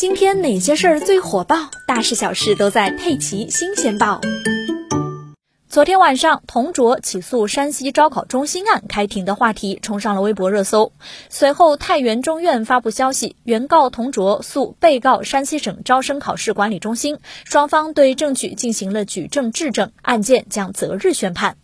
今天哪些事儿最火爆？大事小事都在《佩奇新鲜报》。昨天晚上，童卓起诉山西招考中心案开庭的话题冲上了微博热搜。随后，太原中院发布消息，原告童卓诉被告山西省招生考试管理中心，双方对证据进行了举证质证，案件将择日宣判。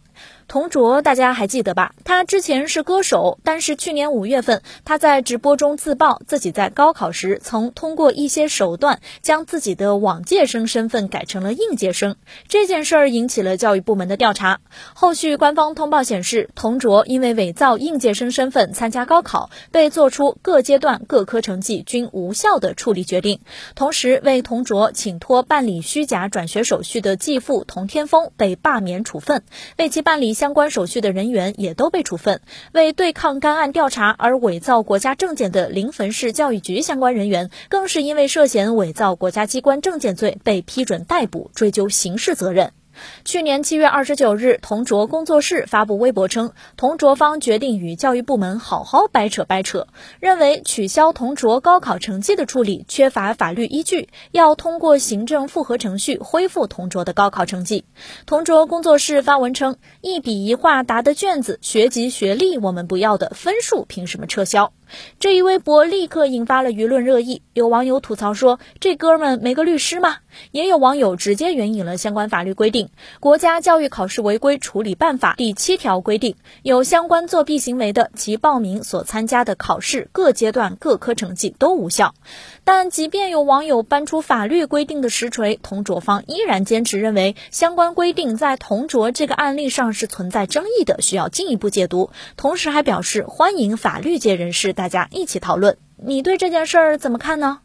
童卓，大家还记得吧？他之前是歌手，但是去年五月份，他在直播中自曝自己在高考时曾通过一些手段将自己的往届生身份改成了应届生。这件事儿引起了教育部门的调查。后续官方通报显示，童卓因为伪造应届生身份参加高考，被作出各阶段各科成绩均无效的处理决定。同时，为童卓请托办理虚假转学手续的继父童天峰被罢免处分，为其办理。相关手续的人员也都被处分。为对抗该案调查而伪造国家证件的临汾市教育局相关人员，更是因为涉嫌伪造国家机关证件罪被批准逮捕，追究刑事责任。去年七月二十九日，同卓工作室发布微博称，同卓方决定与教育部门好好掰扯掰扯，认为取消同卓高考成绩的处理缺乏法律依据，要通过行政复核程序恢复同卓的高考成绩。同卓工作室发文称，一笔一画答的卷子，学籍学历我们不要的，分数凭什么撤销？这一微博立刻引发了舆论热议，有网友吐槽说：“这哥们没个律师吗？”也有网友直接援引了相关法律规定，《国家教育考试违规处理办法》第七条规定，有相关作弊行为的，其报名所参加的考试各阶段各科成绩都无效。但即便有网友搬出法律规定的实锤，同卓方依然坚持认为相关规定在同卓这个案例上是存在争议的，需要进一步解读。同时还表示欢迎法律界人士。大家一起讨论，你对这件事儿怎么看呢？